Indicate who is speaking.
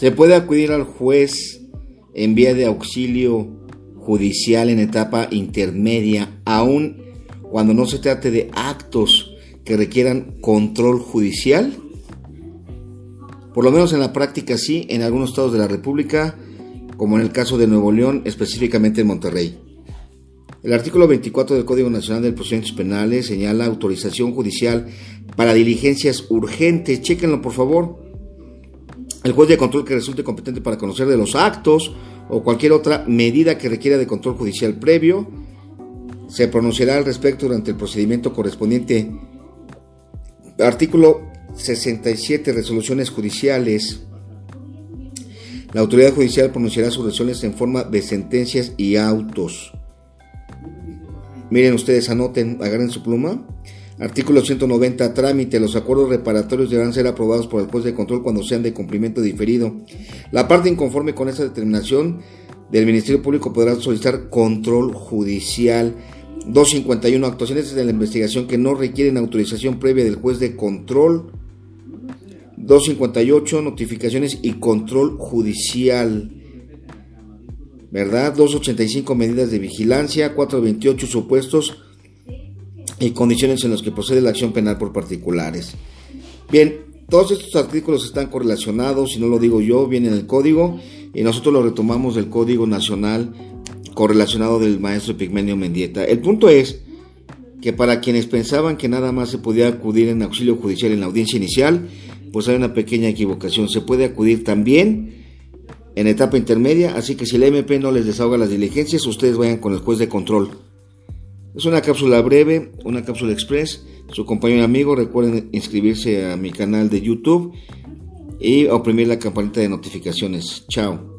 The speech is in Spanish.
Speaker 1: Se puede acudir al juez en vía de auxilio judicial en etapa intermedia, aun cuando no se trate de actos que requieran control judicial. Por lo menos en la práctica sí, en algunos estados de la República, como en el caso de Nuevo León, específicamente en Monterrey. El artículo 24 del Código Nacional de Procedimientos Penales señala autorización judicial para diligencias urgentes. Chéquenlo, por favor. El juez de control que resulte competente para conocer de los actos o cualquier otra medida que requiera de control judicial previo se pronunciará al respecto durante el procedimiento correspondiente. Artículo 67. Resoluciones judiciales. La autoridad judicial pronunciará sus resoluciones en forma de sentencias y autos. Miren ustedes, anoten, agarren su pluma. Artículo 190. Trámite. Los acuerdos reparatorios deberán ser aprobados por el juez de control cuando sean de cumplimiento diferido. La parte inconforme con esa determinación del Ministerio Público podrá solicitar control judicial. 251. Actuaciones de la investigación que no requieren autorización previa del juez de control. 258. Notificaciones y control judicial. ¿verdad? 285 medidas de vigilancia, 428 supuestos y condiciones en los que procede la acción penal por particulares. Bien, todos estos artículos están correlacionados, si no lo digo yo, viene en el código y nosotros lo retomamos del Código Nacional correlacionado del maestro Pigmenio Mendieta. El punto es que para quienes pensaban que nada más se podía acudir en auxilio judicial en la audiencia inicial, pues hay una pequeña equivocación. Se puede acudir también en etapa intermedia, así que si la MP no les desahoga las diligencias, ustedes vayan con el juez de control. Es una cápsula breve, una cápsula express. Su compañero y amigo, recuerden inscribirse a mi canal de YouTube y oprimir la campanita de notificaciones. Chao.